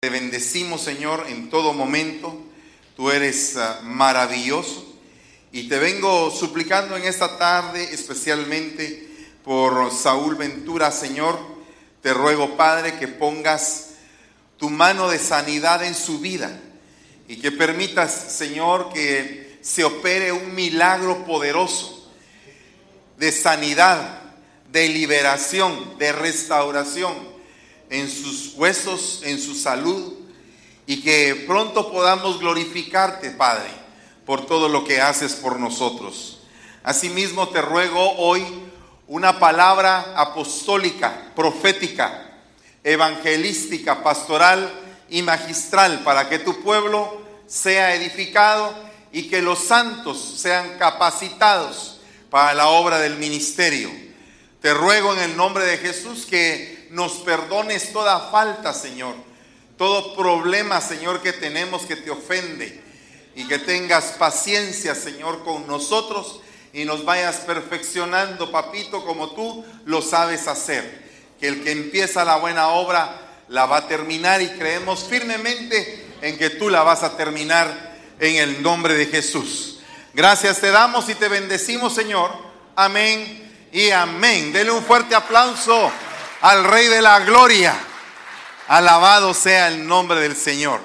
Te bendecimos, Señor, en todo momento. Tú eres uh, maravilloso. Y te vengo suplicando en esta tarde, especialmente por Saúl Ventura, Señor. Te ruego, Padre, que pongas tu mano de sanidad en su vida y que permitas, Señor, que se opere un milagro poderoso de sanidad, de liberación, de restauración en sus huesos, en su salud, y que pronto podamos glorificarte, Padre, por todo lo que haces por nosotros. Asimismo te ruego hoy una palabra apostólica, profética, evangelística, pastoral y magistral para que tu pueblo sea edificado y que los santos sean capacitados para la obra del ministerio. Te ruego en el nombre de Jesús que nos perdones toda falta, Señor. Todo problema, Señor, que tenemos que te ofende. Y que tengas paciencia, Señor, con nosotros y nos vayas perfeccionando, papito, como tú lo sabes hacer. Que el que empieza la buena obra la va a terminar y creemos firmemente en que tú la vas a terminar en el nombre de Jesús. Gracias te damos y te bendecimos, Señor. Amén y amén. Dele un fuerte aplauso al Rey de la Gloria. Alabado sea el nombre del Señor.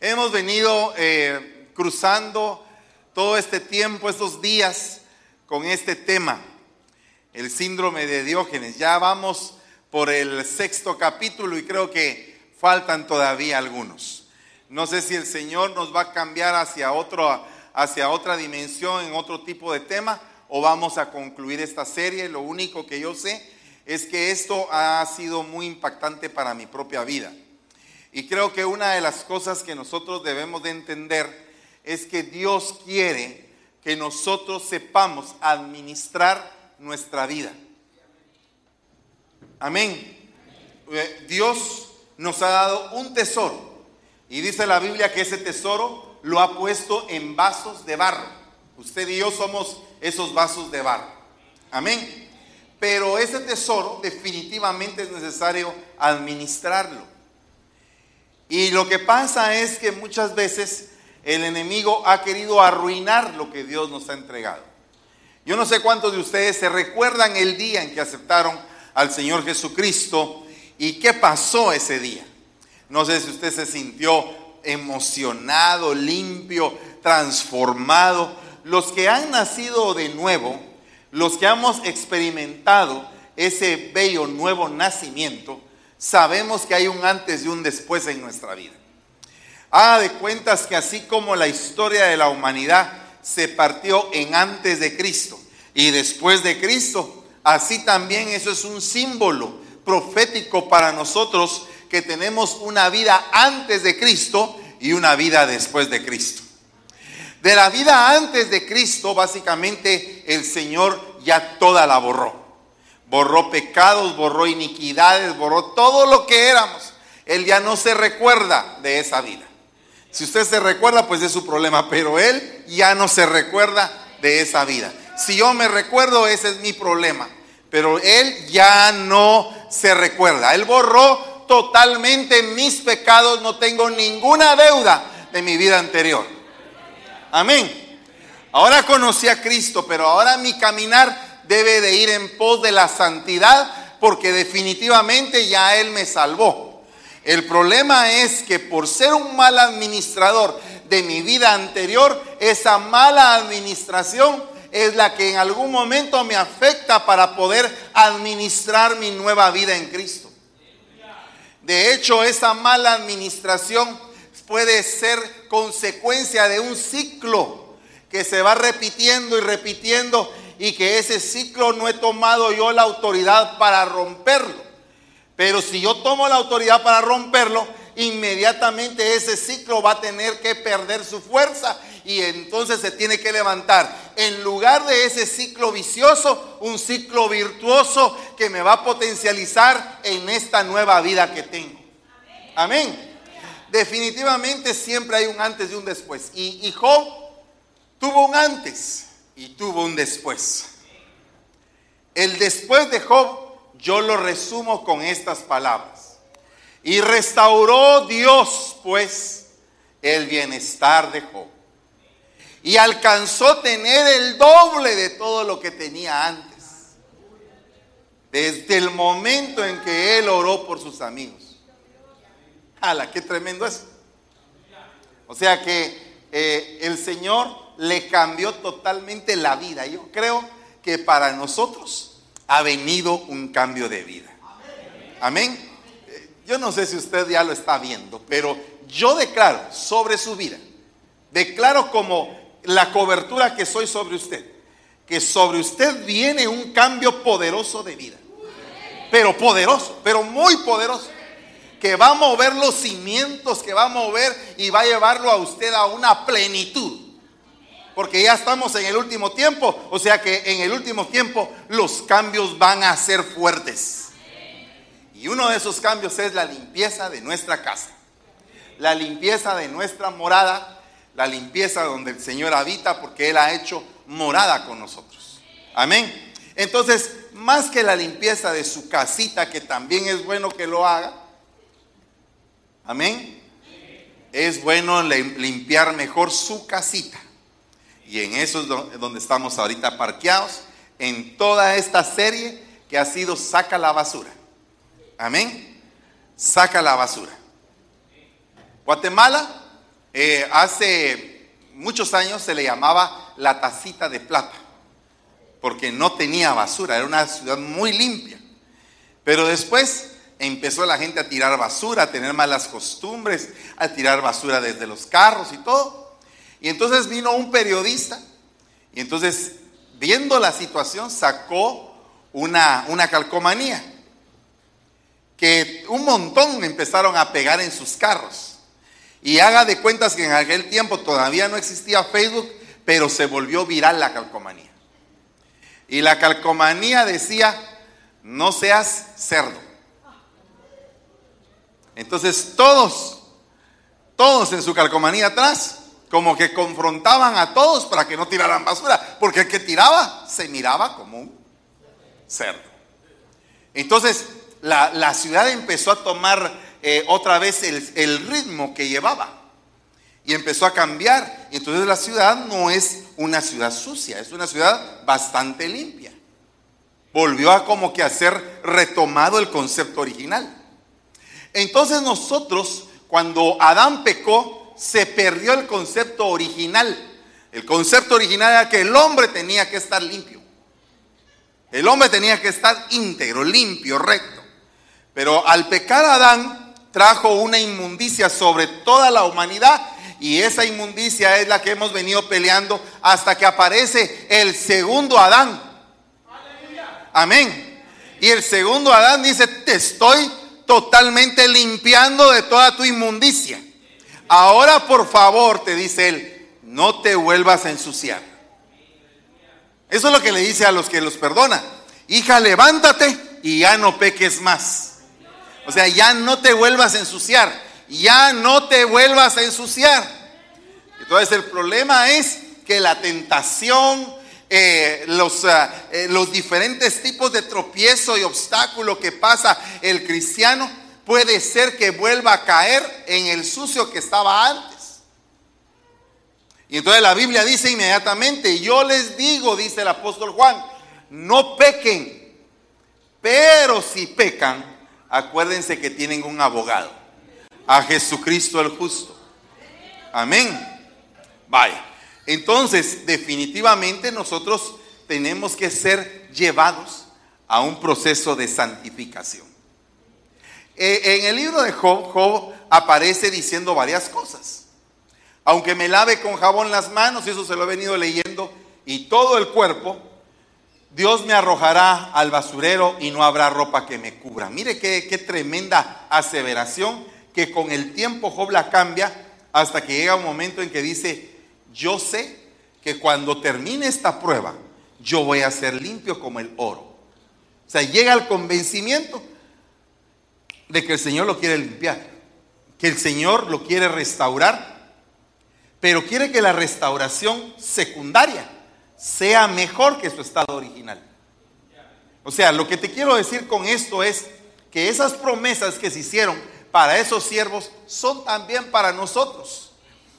Hemos venido eh, cruzando todo este tiempo, estos días, con este tema, el síndrome de Diógenes. Ya vamos por el sexto capítulo y creo que faltan todavía algunos. No sé si el Señor nos va a cambiar hacia, otro, hacia otra dimensión, en otro tipo de tema, o vamos a concluir esta serie. Lo único que yo sé es que esto ha sido muy impactante para mi propia vida. Y creo que una de las cosas que nosotros debemos de entender es que Dios quiere que nosotros sepamos administrar nuestra vida. Amén. Eh, Dios nos ha dado un tesoro. Y dice la Biblia que ese tesoro lo ha puesto en vasos de barro. Usted y yo somos esos vasos de barro. Amén. Pero ese tesoro definitivamente es necesario administrarlo. Y lo que pasa es que muchas veces el enemigo ha querido arruinar lo que Dios nos ha entregado. Yo no sé cuántos de ustedes se recuerdan el día en que aceptaron al Señor Jesucristo y qué pasó ese día. No sé si usted se sintió emocionado, limpio, transformado. Los que han nacido de nuevo, los que hemos experimentado ese bello nuevo nacimiento, sabemos que hay un antes y un después en nuestra vida. Haga de cuentas que así como la historia de la humanidad se partió en antes de Cristo y después de Cristo, así también eso es un símbolo profético para nosotros que tenemos una vida antes de Cristo y una vida después de Cristo. De la vida antes de Cristo, básicamente el Señor ya toda la borró. Borró pecados, borró iniquidades, borró todo lo que éramos. Él ya no se recuerda de esa vida. Si usted se recuerda, pues es su problema, pero Él ya no se recuerda de esa vida. Si yo me recuerdo, ese es mi problema. Pero Él ya no se recuerda. Él borró totalmente mis pecados, no tengo ninguna deuda de mi vida anterior. Amén. Ahora conocí a Cristo, pero ahora mi caminar debe de ir en pos de la santidad porque definitivamente ya Él me salvó. El problema es que por ser un mal administrador de mi vida anterior, esa mala administración es la que en algún momento me afecta para poder administrar mi nueva vida en Cristo. De hecho, esa mala administración puede ser consecuencia de un ciclo que se va repitiendo y repitiendo y que ese ciclo no he tomado yo la autoridad para romperlo. Pero si yo tomo la autoridad para romperlo, inmediatamente ese ciclo va a tener que perder su fuerza y entonces se tiene que levantar. En lugar de ese ciclo vicioso, un ciclo virtuoso que me va a potencializar en esta nueva vida que tengo. Amén definitivamente siempre hay un antes y un después. Y, Job tuvo un antes y tuvo un después. El después de Job yo lo resumo con estas palabras. Y restauró Dios, pues, el bienestar de Job. Y alcanzó tener el doble de todo lo que tenía antes. Desde el momento en que él oró por sus amigos. ¡Hala, qué tremendo es! O sea que eh, el Señor le cambió totalmente la vida. Yo creo que para nosotros ha venido un cambio de vida. Amén. Eh, yo no sé si usted ya lo está viendo, pero yo declaro sobre su vida, declaro como la cobertura que soy sobre usted, que sobre usted viene un cambio poderoso de vida. Pero poderoso, pero muy poderoso. Que va a mover los cimientos, que va a mover y va a llevarlo a usted a una plenitud. Porque ya estamos en el último tiempo, o sea que en el último tiempo los cambios van a ser fuertes. Y uno de esos cambios es la limpieza de nuestra casa, la limpieza de nuestra morada la limpieza donde el Señor habita porque Él ha hecho morada con nosotros. Amén. Entonces, más que la limpieza de su casita, que también es bueno que lo haga, amén, es bueno limpiar mejor su casita. Y en eso es donde estamos ahorita parqueados, en toda esta serie que ha sido Saca la basura. Amén. Saca la basura. Guatemala eh, hace muchos años se le llamaba la tacita de plata, porque no tenía basura, era una ciudad muy limpia. Pero después empezó la gente a tirar basura, a tener malas costumbres, a tirar basura desde los carros y todo. Y entonces vino un periodista y entonces, viendo la situación, sacó una, una calcomanía que un montón empezaron a pegar en sus carros. Y haga de cuentas que en aquel tiempo todavía no existía Facebook, pero se volvió viral la calcomanía. Y la calcomanía decía, no seas cerdo. Entonces todos, todos en su calcomanía atrás, como que confrontaban a todos para que no tiraran basura, porque el que tiraba se miraba como un cerdo. Entonces la, la ciudad empezó a tomar eh, otra vez el, ritmo que llevaba. Y empezó a cambiar. Entonces la ciudad no es una ciudad sucia, es una ciudad bastante limpia. Volvió a como que a ser retomado el concepto original. Entonces nosotros, cuando Adán pecó, se perdió el concepto original. El concepto original era que el hombre tenía que estar limpio. El hombre tenía que estar íntegro, limpio, recto. Pero al pecar Adán, trajo una inmundicia sobre toda la humanidad y esa inmundicia es la que hemos venido peleando hasta que aparece el segundo Adán. Amén. Y el segundo Adán dice, te estoy totalmente limpiando de toda tu inmundicia. Ahora por favor, te dice él, no te vuelvas a ensuciar. Eso es lo que le dice a los que los perdona. Hija, levántate y ya no peques más. O sea, ya no te vuelvas a ensuciar. Ya no te vuelvas a ensuciar. Entonces el problema es que la tentación, eh, los, ah, eh, los diferentes tipos de tropiezo y obstáculo que pasa el cristiano, puede ser que vuelva a caer en el sucio que estaba antes. Y entonces la Biblia dice inmediatamente, yo les digo, dice el apóstol Juan, no pequen, pero si pecan, acuérdense que tienen un abogado, a Jesucristo el justo. Amén. Vaya. Entonces, definitivamente nosotros tenemos que ser llevados a un proceso de santificación. Eh, en el libro de Job, Job aparece diciendo varias cosas. Aunque me lave con jabón las manos, eso se lo he venido leyendo, y todo el cuerpo, Dios me arrojará al basurero y no habrá ropa que me cubra. Mire qué, tremenda aseveración que con el tiempo Job la cambia hasta que llega un momento en que dice, yo sé que cuando termine esta prueba, yo voy a ser limpio como el oro. O sea, llega al convencimiento de que el Señor lo quiere limpiar, que el Señor lo quiere restaurar, pero quiere que la restauración secundaria sea mejor que su estado original. O sea, lo que te quiero decir con esto es que esas promesas que se hicieron para esos siervos son también para nosotros.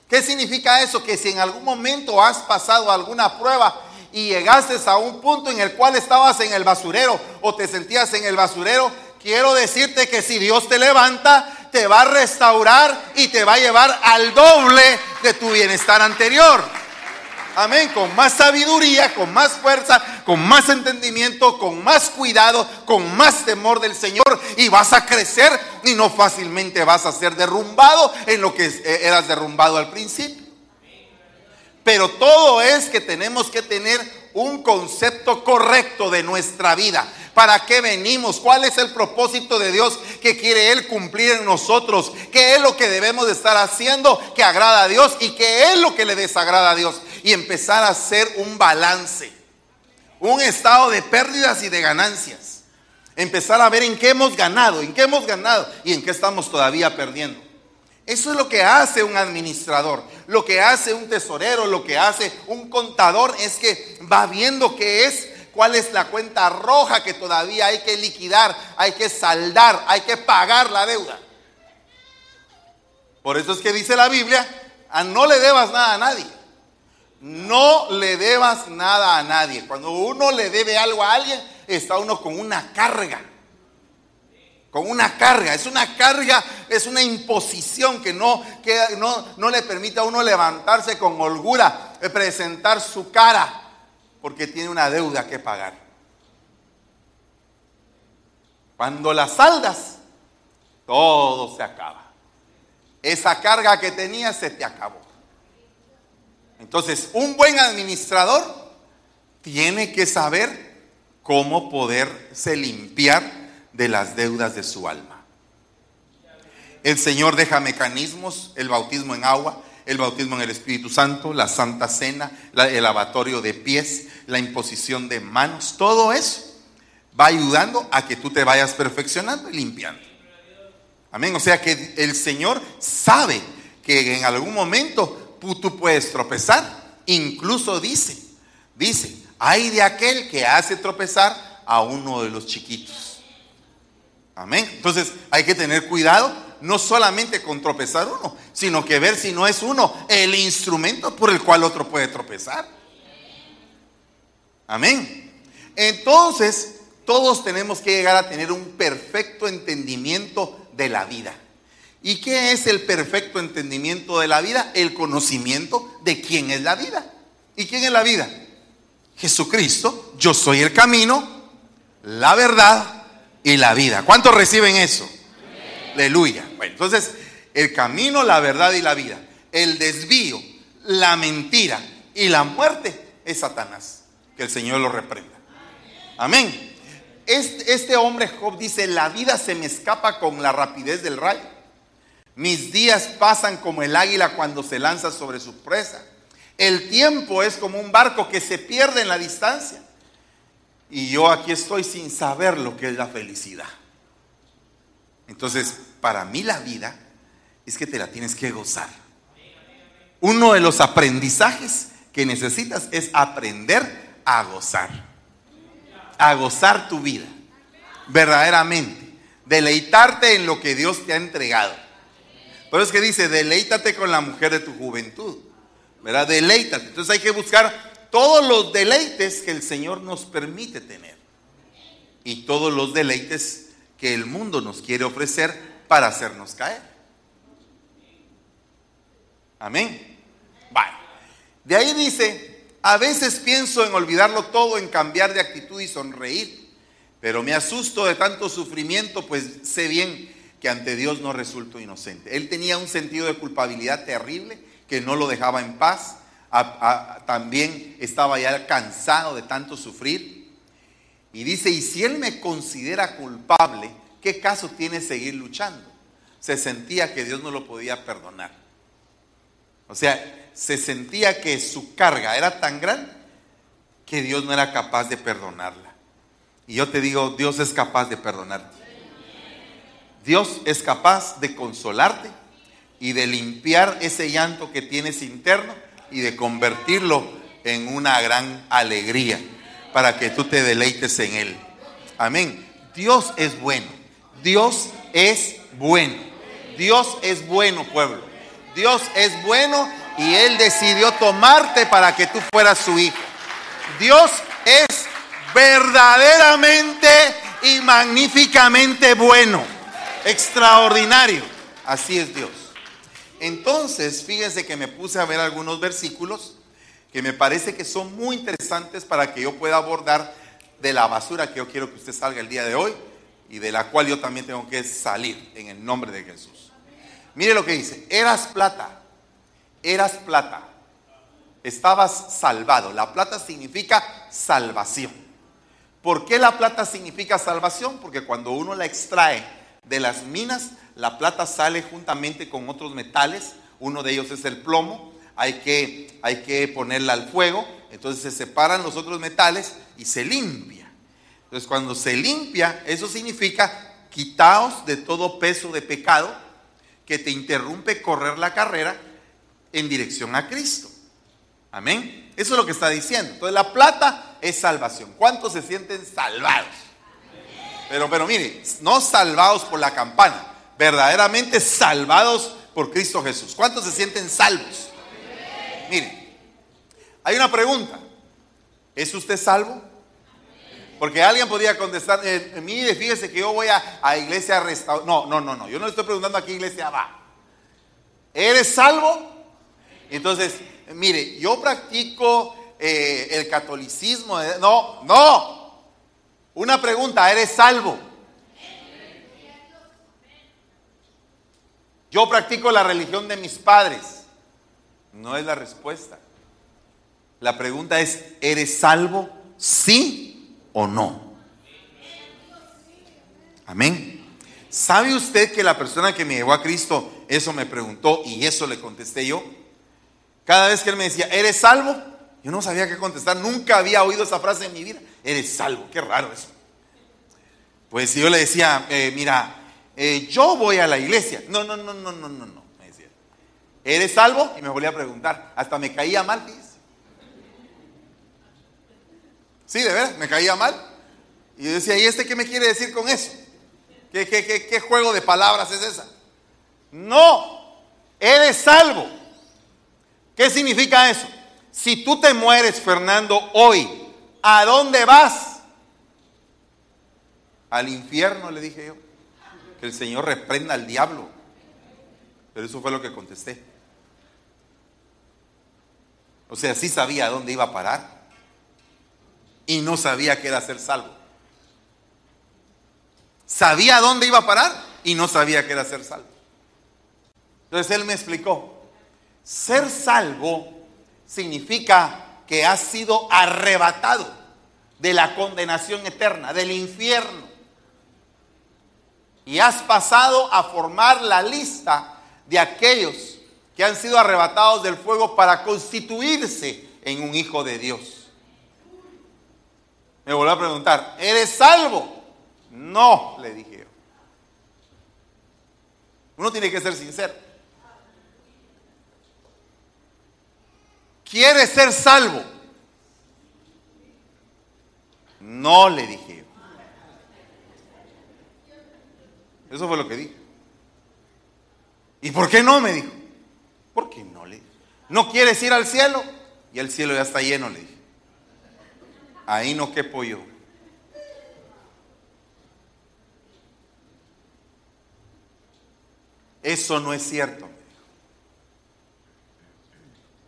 ¿Qué significa eso? Que si en algún momento has pasado alguna prueba y llegaste a un punto en el cual estabas en el basurero o te sentías en el basurero, quiero decirte que si Dios te levanta, te va a restaurar y te va a llevar al doble de tu bienestar anterior. Amén, con más sabiduría, con más fuerza, con más entendimiento, con más cuidado, con más temor del Señor y vas a crecer y no fácilmente vas a ser derrumbado en lo que eh, eras derrumbado al principio. Pero todo es que tenemos que tener un concepto correcto de nuestra vida. ¿Para qué venimos? ¿Cuál es el propósito de Dios que quiere Él cumplir en nosotros? ¿Qué es lo que debemos de estar haciendo que agrada a Dios y qué es lo que le desagrada a Dios? y empezar a hacer un balance, un estado de pérdidas y de ganancias. Empezar a ver en qué hemos ganado, en qué hemos ganado y en qué estamos todavía perdiendo. Eso es lo que hace un administrador, lo que hace un tesorero, lo que hace un contador es que va viendo qué es, cuál es la cuenta roja que todavía hay que liquidar, hay que saldar, hay que pagar la deuda. Por eso es que dice la Biblia, a no le debas nada a nadie. No le debas nada a nadie. Cuando uno le debe algo a alguien, está uno con una carga. Con una carga. Es una carga, es una imposición que no, que no, no le permite a uno levantarse con holgura, presentar su cara, porque tiene una deuda que pagar. Cuando la saldas, todo se acaba. Esa carga que tenías se te acabó. Entonces, un buen administrador tiene que saber cómo poderse limpiar de las deudas de su alma. El Señor deja mecanismos, el bautismo en agua, el bautismo en el Espíritu Santo, la Santa Cena, el lavatorio de pies, la imposición de manos, todo eso va ayudando a que tú te vayas perfeccionando y limpiando. Amén. O sea que el Señor sabe que en algún momento tú puedes tropezar. Incluso dice, dice, hay de aquel que hace tropezar a uno de los chiquitos. Amén. Entonces hay que tener cuidado, no solamente con tropezar uno, sino que ver si no es uno el instrumento por el cual otro puede tropezar. Amén. Entonces, todos tenemos que llegar a tener un perfecto entendimiento de la vida. ¿Y qué es el perfecto entendimiento de la vida? El conocimiento de quién es la vida. ¿Y quién es la vida? Jesucristo, yo soy el camino, la verdad y la vida. ¿Cuántos reciben eso? Aleluya. Bueno, entonces, el camino, la verdad y la vida. El desvío, la mentira y la muerte es Satanás. Que el Señor lo reprenda. Amén. Este, este hombre Job dice, la vida se me escapa con la rapidez del rayo. Mis días pasan como el águila cuando se lanza sobre su presa. El tiempo es como un barco que se pierde en la distancia. Y yo aquí estoy sin saber lo que es la felicidad. Entonces, para mí la vida es que te la tienes que gozar. Uno de los aprendizajes que necesitas es aprender a gozar. A gozar tu vida. Verdaderamente. Deleitarte en lo que Dios te ha entregado. Pero es que dice, deleítate con la mujer de tu juventud. ¿Verdad? Deleítate. Entonces hay que buscar todos los deleites que el Señor nos permite tener. Y todos los deleites que el mundo nos quiere ofrecer para hacernos caer. Amén. Vale. De ahí dice, a veces pienso en olvidarlo todo, en cambiar de actitud y sonreír. Pero me asusto de tanto sufrimiento, pues sé bien que ante Dios no resultó inocente. Él tenía un sentido de culpabilidad terrible que no lo dejaba en paz. También estaba ya cansado de tanto sufrir. Y dice, y si Él me considera culpable, ¿qué caso tiene seguir luchando? Se sentía que Dios no lo podía perdonar. O sea, se sentía que su carga era tan grande que Dios no era capaz de perdonarla. Y yo te digo, Dios es capaz de perdonarte. Dios es capaz de consolarte y de limpiar ese llanto que tienes interno y de convertirlo en una gran alegría para que tú te deleites en Él. Amén. Dios es bueno. Dios es bueno. Dios es bueno, pueblo. Dios es bueno y Él decidió tomarte para que tú fueras su hijo. Dios es verdaderamente y magníficamente bueno, extraordinario. Así es Dios. Entonces, fíjense que me puse a ver algunos versículos que me parece que son muy interesantes para que yo pueda abordar de la basura que yo quiero que usted salga el día de hoy y de la cual yo también tengo que salir en el nombre de Jesús. Mire lo que dice, eras plata, eras plata, estabas salvado. La plata significa salvación. ¿Por qué la plata significa salvación? Porque cuando uno la extrae de las minas, la plata sale juntamente con otros metales, uno de ellos es el plomo, hay que, hay que ponerla al fuego, entonces se separan los otros metales y se limpia. Entonces cuando se limpia, eso significa quitaos de todo peso de pecado que te interrumpe correr la carrera en dirección a Cristo. Amén. Eso es lo que está diciendo. Entonces la plata es salvación. ¿Cuántos se sienten salvados? Pero, pero mire, no salvados por la campana, verdaderamente salvados por Cristo Jesús. ¿Cuántos se sienten salvos? Mire, hay una pregunta. ¿Es usted salvo? Porque alguien podría contestar, eh, mire, fíjese que yo voy a, a iglesia restaurar. No, no, no, no. Yo no le estoy preguntando a qué iglesia va. ¿Eres salvo? Entonces, mire, yo practico eh, el catolicismo. No, no. Una pregunta, ¿eres salvo? Yo practico la religión de mis padres. No es la respuesta. La pregunta es, ¿eres salvo? ¿Sí o no? Amén. ¿Sabe usted que la persona que me llevó a Cristo eso me preguntó y eso le contesté yo? Cada vez que él me decía, ¿eres salvo? Yo no sabía qué contestar. Nunca había oído esa frase en mi vida. Eres salvo. Qué raro eso. Pues yo le decía, eh, mira, eh, yo voy a la iglesia. No, no, no, no, no, no, no. Me decía, ¿eres salvo? Y me volvía a preguntar. Hasta me caía mal, Sí, de verdad, me caía mal. Y yo decía, ¿y este qué me quiere decir con eso? ¿Qué, qué, qué, qué juego de palabras es esa? No, eres salvo. ¿Qué significa eso? Si tú te mueres, Fernando, hoy, ¿a dónde vas? Al infierno, le dije yo. Que el Señor reprenda al diablo. Pero eso fue lo que contesté. O sea, sí sabía dónde iba a parar y no sabía que era ser salvo. Sabía dónde iba a parar y no sabía que era ser salvo. Entonces él me explicó, ser salvo significa que has sido arrebatado de la condenación eterna, del infierno. Y has pasado a formar la lista de aquellos que han sido arrebatados del fuego para constituirse en un hijo de Dios me volvió a preguntar, ¿eres salvo? No, le dije yo. Uno tiene que ser sincero. ¿Quieres ser salvo? No, le dije. Eso fue lo que dije. ¿Y por qué no? Me dijo. ¿Por qué no? Le dije. ¿No quieres ir al cielo? Y el cielo ya está lleno, le dije ahí no quepo yo. Eso no es cierto.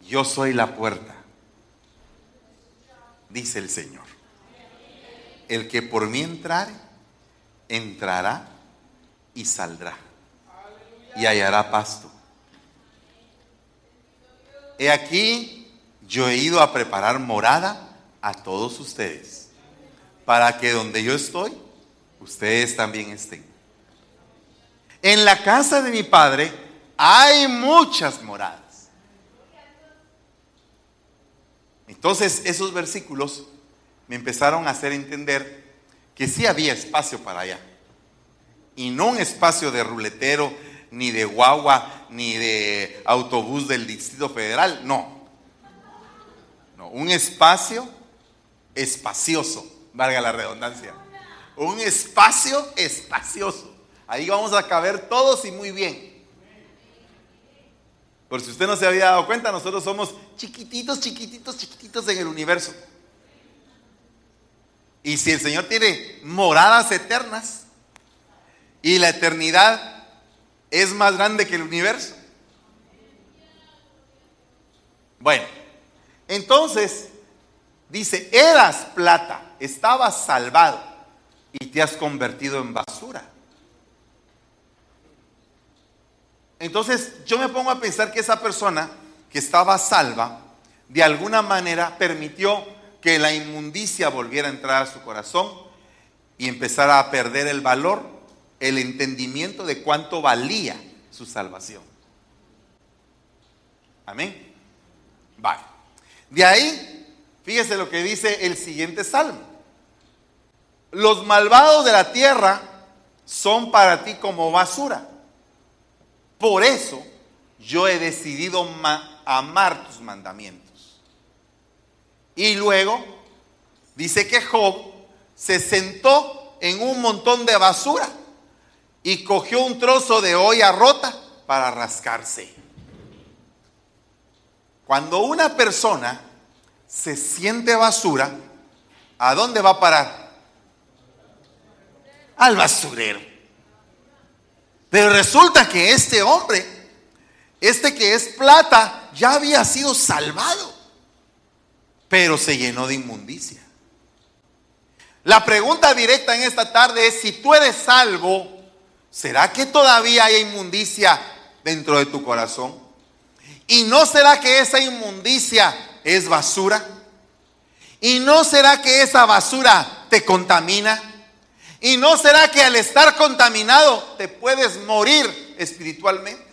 Yo soy la puerta, dice el Señor. El que por mí entrare, entrará y saldrá y hallará pasto. He aquí, yo he ido a preparar morada a todos ustedes, para que donde yo estoy, ustedes también estén. En la casa de mi padre hay muchas moradas. Entonces esos versículos me empezaron a hacer entender que sí había espacio para allá. Y no un espacio de ruletero, ni de guagua, ni de autobús del Distrito Federal, no. No, un espacio espacioso, valga la redundancia. Un espacio espacioso. Ahí vamos a caber todos y muy bien. Por si usted no se había dado cuenta, nosotros somos chiquititos, chiquititos, chiquititos en el universo. Y si el Señor tiene moradas eternas y la eternidad es más grande que el universo. Bueno, entonces dice, eras plata, estabas salvado y te has convertido en basura. Entonces yo me pongo a pensar que esa persona que estaba salva, de alguna manera permitió que la inmundicia volviera a entrar a su corazón y empezara a perder el valor, el entendimiento de cuánto valía su salvación. Amén. Vale. De ahí, fíjese lo que dice el siguiente salmo. Los malvados de la tierra son para ti como basura por eso yo he decidido amar tus mandamientos. Y luego dice que Job se sentó en un montón de basura y cogió un trozo de olla rota para rascarse. Cuando una persona se siente basura, ¿a dónde va a parar? Al basurero. Pero resulta que este hombre, este que es plata, ya había sido salvado, pero se llenó de inmundicia. La pregunta directa en esta tarde es, si tú eres salvo, ¿será que todavía hay inmundicia dentro de tu corazón? ¿Y no será que esa inmundicia es basura? ¿Y no será que esa basura te contamina? ¿Y no será que al estar contaminado te puedes morir espiritualmente?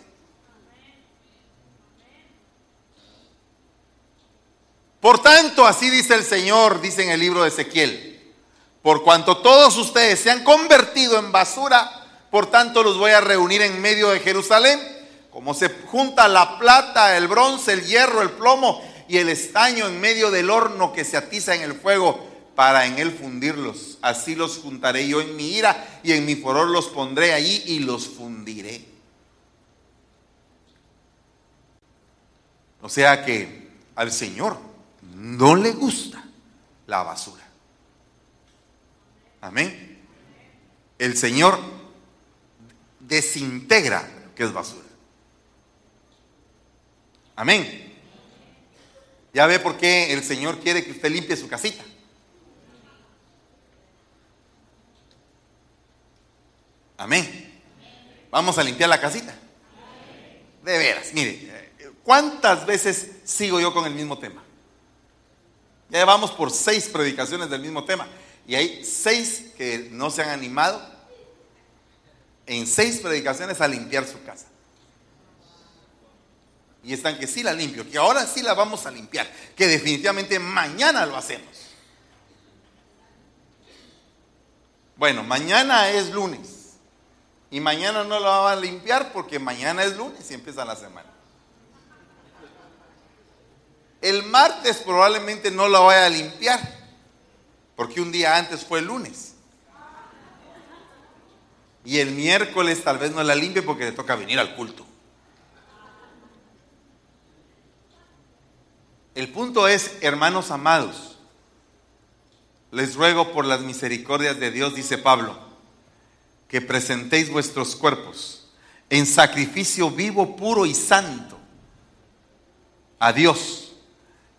Por tanto, así dice el Señor, dice en el libro de Ezequiel, por cuanto todos ustedes se han convertido en basura, por tanto los voy a reunir en medio de Jerusalén, como se junta la plata, el bronce, el hierro, el plomo y el estaño en medio del horno que se atiza en el fuego para en él fundirlos. Así los juntaré yo en mi ira y en mi furor los pondré allí y los fundiré. O sea que al Señor no le gusta la basura. Amén. El Señor desintegra que es basura. Amén. Ya ve por qué el Señor quiere que usted limpie su casita. Amén. Vamos a limpiar la casita. De veras, mire, ¿cuántas veces sigo yo con el mismo tema? Ya vamos por seis predicaciones del mismo tema. Y hay seis que no se han animado en seis predicaciones a limpiar su casa. Y están que sí la limpio, que ahora sí la vamos a limpiar, que definitivamente mañana lo hacemos. Bueno, mañana es lunes. Y mañana no lo va a limpiar porque mañana es lunes y empieza la semana. El martes probablemente no lo vaya a limpiar porque un día antes fue el lunes. Y el miércoles tal vez no la limpie porque le toca venir al culto. El punto es, hermanos amados, les ruego por las misericordias de Dios, dice Pablo, que presentéis vuestros cuerpos en sacrificio vivo, puro y santo a Dios,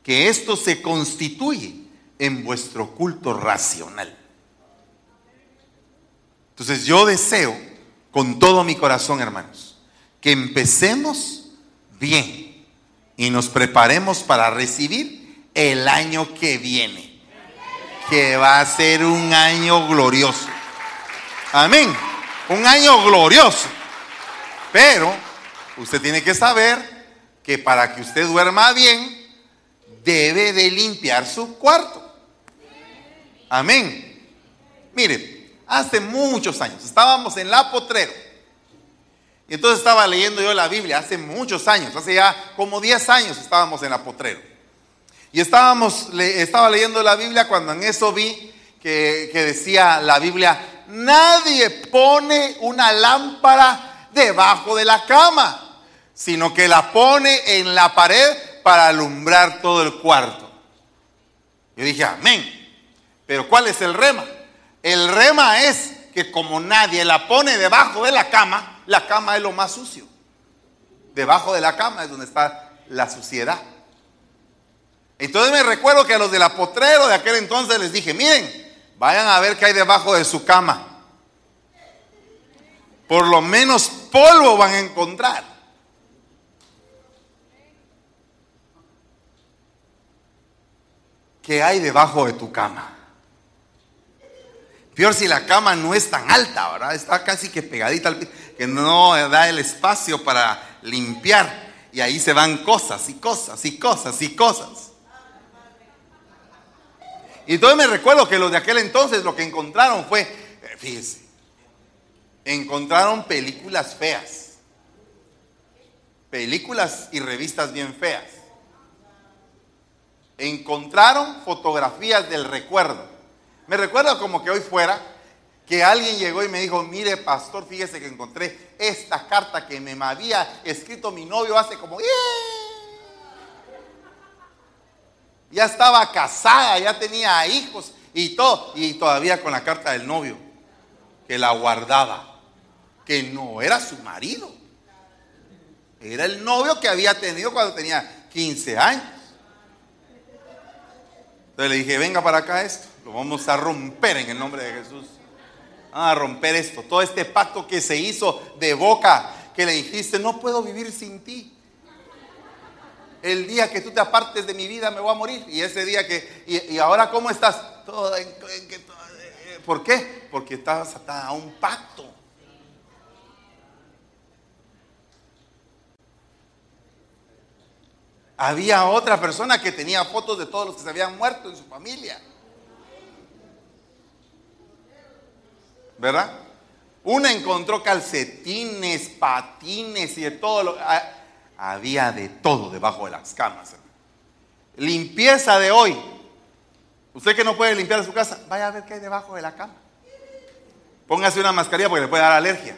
que esto se constituye en vuestro culto racional. Entonces yo deseo con todo mi corazón, hermanos, que empecemos bien y nos preparemos para recibir el año que viene, que va a ser un año glorioso. Amén. Un año glorioso. Pero usted tiene que saber que para que usted duerma bien, debe de limpiar su cuarto. Amén. Mire, hace muchos años estábamos en la potrero. Y entonces estaba leyendo yo la Biblia hace muchos años, hace ya como 10 años estábamos en la potrero. Y estábamos, estaba leyendo la Biblia cuando en eso vi que, que decía la Biblia, nadie pone una lámpara debajo de la cama, sino que la pone en la pared para alumbrar todo el cuarto. Yo dije, amén. Pero ¿cuál es el rema? El rema es que como nadie la pone debajo de la cama, la cama es lo más sucio. Debajo de la cama es donde está la suciedad. Entonces me recuerdo que a los del apotrero de aquel entonces les dije, miren, vayan a ver qué hay debajo de su cama. Por lo menos polvo van a encontrar. ¿Qué hay debajo de tu cama? Peor si la cama no es tan alta, ¿verdad? Está casi que pegadita al piso, que no da el espacio para limpiar. Y ahí se van cosas y cosas y cosas y cosas. Y entonces me recuerdo que los de aquel entonces lo que encontraron fue, eh, fíjese, encontraron películas feas. Películas y revistas bien feas. Encontraron fotografías del recuerdo me recuerdo como que hoy fuera que alguien llegó y me dijo, mire pastor, fíjese que encontré esta carta que me había escrito mi novio hace como... Ya estaba casada, ya tenía hijos y todo, y todavía con la carta del novio, que la guardaba, que no era su marido, era el novio que había tenido cuando tenía 15 años. Entonces le dije, venga para acá esto. Lo vamos a romper en el nombre de Jesús. a romper esto. Todo este pacto que se hizo de boca, que le dijiste, no puedo vivir sin ti. El día que tú te apartes de mi vida me voy a morir. Y ese día que, y, ahora cómo estás? En, eh, ¿Por qué? Porque estabas atada a un pacto. Había otra persona que tenía fotos de todos los que se habían muerto en su familia. ¿Verdad? Una encontró calcetines, patines y de todo lo... Ah, había de todo debajo de las camas. Limpieza de hoy. Usted que no puede limpiar su casa, vaya a ver qué hay debajo de la cama. Póngase una mascarilla porque le puede dar alergia.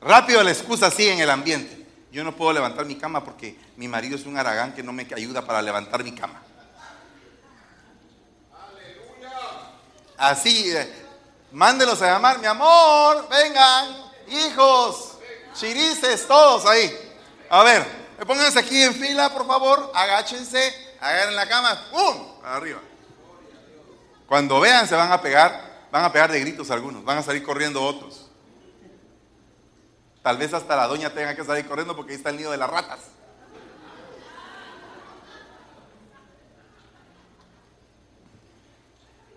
Rápido la excusa así en el ambiente. Yo no puedo levantar mi cama porque mi marido es un aragán que no me ayuda para levantar mi cama. Así, eh, mándelos a llamar, mi amor, vengan, hijos, chirices, todos ahí. A ver, pónganse aquí en fila, por favor, agáchense, agarren la cama, ¡pum! Arriba. Cuando vean, se van a pegar, van a pegar de gritos algunos, van a salir corriendo otros. Tal vez hasta la doña tenga que salir corriendo porque ahí está el nido de las ratas.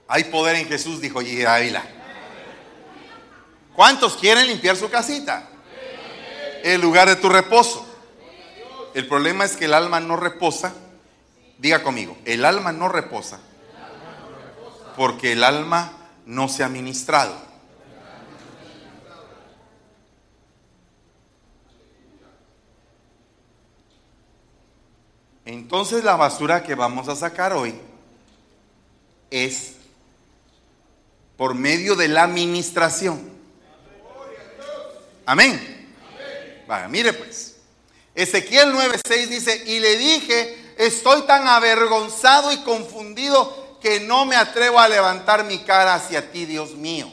Hay poder en Jesús, dijo Gigi Ávila. ¿Cuántos quieren limpiar su casita? El lugar de tu reposo. El problema es que el alma no reposa. Diga conmigo, el alma no reposa porque el alma no se ha ministrado. Entonces la basura que vamos a sacar hoy es por medio de la administración. Amén. Vaya, mire pues. Ezequiel 9:6 dice, y le dije, estoy tan avergonzado y confundido que no me atrevo a levantar mi cara hacia ti, Dios mío.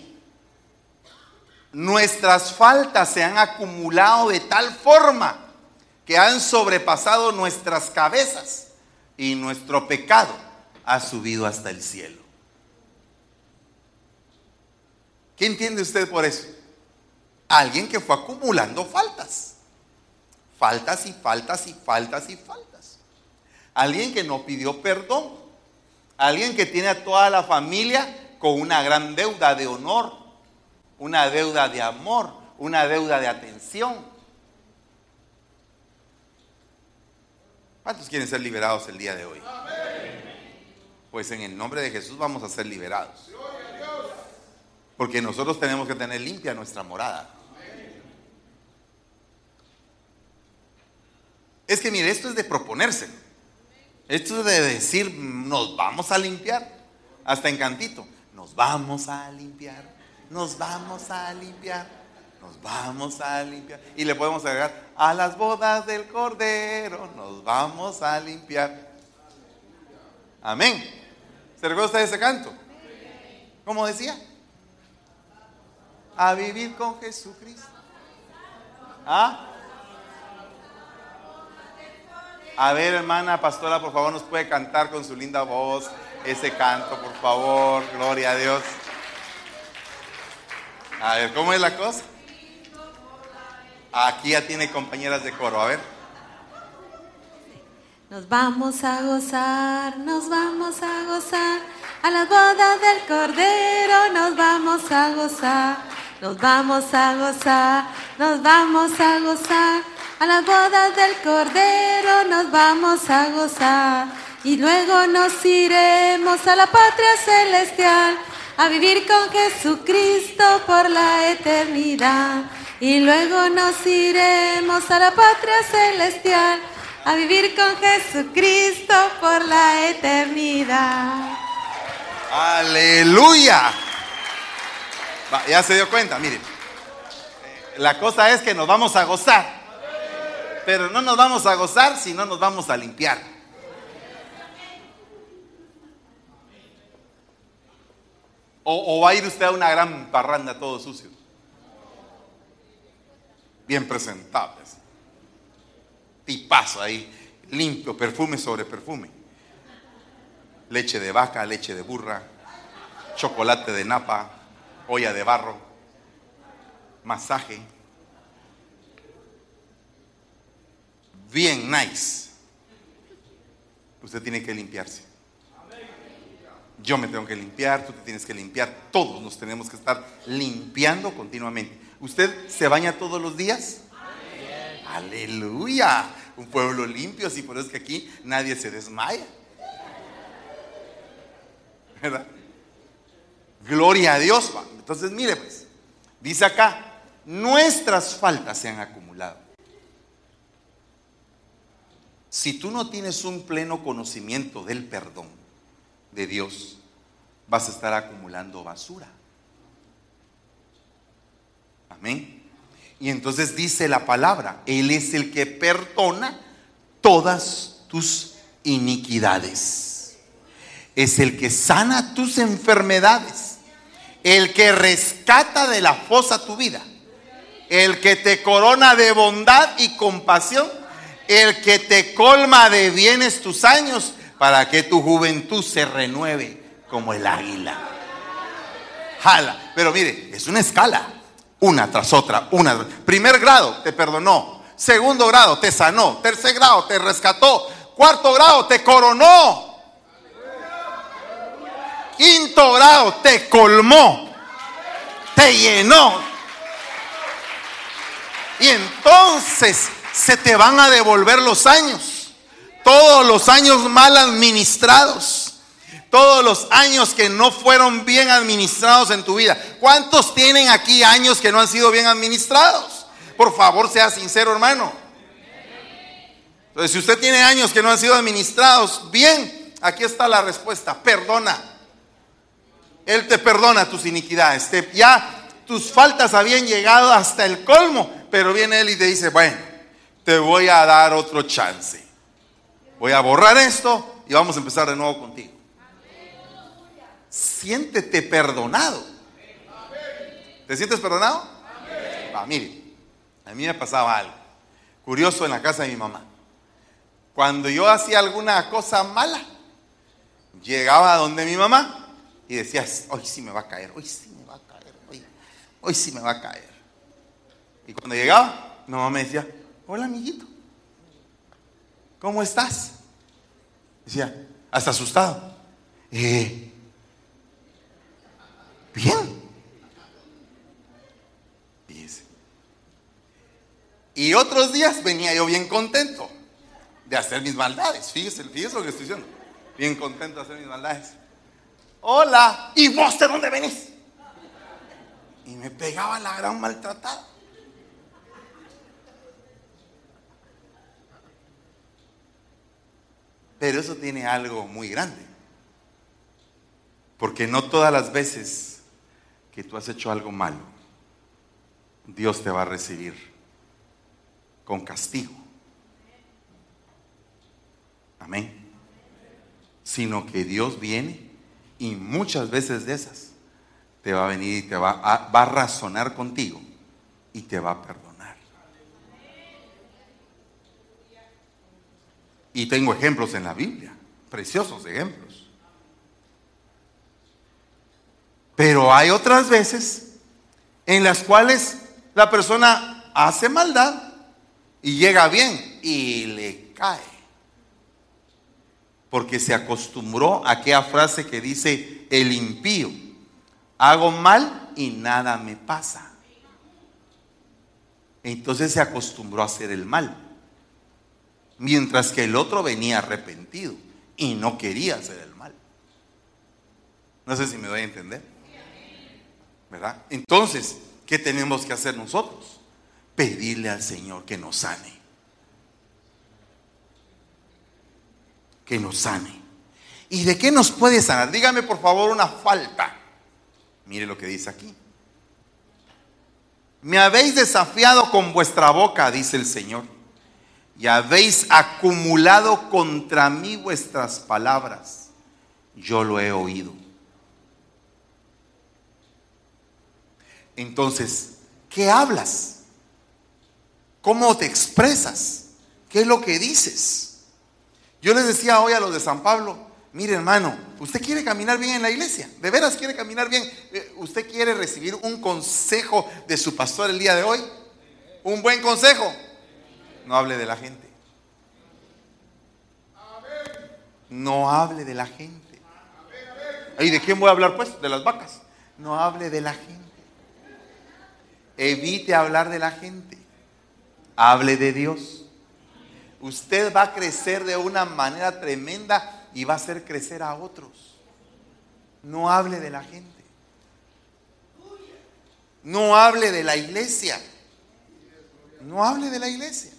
Nuestras faltas se han acumulado de tal forma que han sobrepasado nuestras cabezas y nuestro pecado ha subido hasta el cielo. ¿Qué entiende usted por eso? Alguien que fue acumulando faltas. Faltas y faltas y faltas y faltas. Alguien que no pidió perdón. Alguien que tiene a toda la familia con una gran deuda de honor, una deuda de amor, una deuda de atención. ¿Cuántos quieren ser liberados el día de hoy? Pues en el nombre de Jesús vamos a ser liberados. Porque nosotros tenemos que tener limpia nuestra morada. Es que mire, esto es de proponerse. Esto es de decir, nos vamos a limpiar. Hasta en cantito, nos vamos a limpiar. nos vamos a limpiar, nos vamos a limpiar. Y le podemos agregar, a las bodas del Cordero, nos vamos a limpiar. Amén. ¿Se recuerda usted ese canto? ¿Cómo decía? A vivir con Jesucristo. ¿Ah? A ver, hermana pastora, por favor, nos puede cantar con su linda voz ese canto, por favor. Gloria a Dios. A ver, ¿cómo es la cosa? Aquí ya tiene compañeras de coro, a ver. Nos vamos a gozar, nos vamos a gozar, a las bodas del Cordero nos vamos a gozar, nos vamos a gozar, nos vamos a gozar, a las bodas del Cordero nos vamos a gozar, y luego nos iremos a la patria celestial, a vivir con Jesucristo por la eternidad, y luego nos iremos a la patria celestial a vivir con Jesucristo por la eternidad. Aleluya. Ya se dio cuenta, miren. La cosa es que nos vamos a gozar. Pero no nos vamos a gozar si no nos vamos a limpiar. O, o va a ir usted a una gran parranda todo sucio. Bien presentables tipazo ahí, limpio, perfume sobre perfume. Leche de vaca, leche de burra, chocolate de napa, olla de barro, masaje. Bien nice. Usted tiene que limpiarse. Yo me tengo que limpiar, tú te tienes que limpiar, todos nos tenemos que estar limpiando continuamente. ¿Usted se baña todos los días? Aleluya. Un pueblo limpio, así por eso es que aquí nadie se desmaya. ¿Verdad? Gloria a Dios. Entonces, mire pues, dice acá, nuestras faltas se han acumulado. Si tú no tienes un pleno conocimiento del perdón de Dios, vas a estar acumulando basura. Amén. Y entonces dice la palabra, Él es el que perdona todas tus iniquidades. Es el que sana tus enfermedades. El que rescata de la fosa tu vida. El que te corona de bondad y compasión. El que te colma de bienes tus años para que tu juventud se renueve como el águila. Jala. Pero mire, es una escala una tras otra, una. Primer grado, te perdonó. Segundo grado, te sanó. Tercer grado, te rescató. Cuarto grado, te coronó. Quinto grado, te colmó. Te llenó. Y entonces se te van a devolver los años. Todos los años mal administrados todos los años que no fueron bien administrados en tu vida. ¿Cuántos tienen aquí años que no han sido bien administrados? Por favor, sea sincero, hermano. Entonces, si usted tiene años que no han sido administrados bien, aquí está la respuesta. Perdona. Él te perdona tus iniquidades. ya tus faltas habían llegado hasta el colmo, pero viene Él y te dice, bueno, te voy a dar otro chance. Voy a borrar esto y vamos a empezar de nuevo contigo siéntete perdonado. ¿Te sientes perdonado? Ah, mire, a mí me pasaba algo curioso en la casa de mi mamá. Cuando yo hacía alguna cosa mala, llegaba donde mi mamá y decía, hoy sí me va a caer, hoy sí me va a caer, hoy, hoy sí me va a caer. Y cuando llegaba, mi mamá me decía, hola amiguito, ¿cómo estás? Decía, hasta asustado. Eh, Bien. Y otros días venía yo bien contento de hacer mis maldades. Fíjese, fíjese lo que estoy diciendo. Bien contento de hacer mis maldades. Hola, ¿y vos de dónde venís? Y me pegaba la gran maltratada. Pero eso tiene algo muy grande. Porque no todas las veces que tú has hecho algo malo, Dios te va a recibir con castigo. Amén. Sino que Dios viene y muchas veces de esas te va a venir y te va a, va a razonar contigo y te va a perdonar. Y tengo ejemplos en la Biblia, preciosos ejemplos. Pero hay otras veces en las cuales la persona hace maldad y llega bien y le cae. Porque se acostumbró a aquella frase que dice el impío, hago mal y nada me pasa. Entonces se acostumbró a hacer el mal. Mientras que el otro venía arrepentido y no quería hacer el mal. No sé si me doy a entender. Entonces, ¿qué tenemos que hacer nosotros? Pedirle al Señor que nos sane. Que nos sane. ¿Y de qué nos puede sanar? Dígame por favor una falta. Mire lo que dice aquí. Me habéis desafiado con vuestra boca, dice el Señor, y habéis acumulado contra mí vuestras palabras. Yo lo he oído. Entonces, ¿qué hablas? ¿Cómo te expresas? ¿Qué es lo que dices? Yo les decía hoy a los de San Pablo, mire hermano, usted quiere caminar bien en la iglesia, de veras quiere caminar bien, eh, usted quiere recibir un consejo de su pastor el día de hoy, un buen consejo, no hable de la gente. No hable de la gente. ¿Y de quién voy a hablar pues? De las vacas. No hable de la gente. Evite hablar de la gente. Hable de Dios. Usted va a crecer de una manera tremenda y va a hacer crecer a otros. No hable de la gente. No hable de la iglesia. No hable de la iglesia.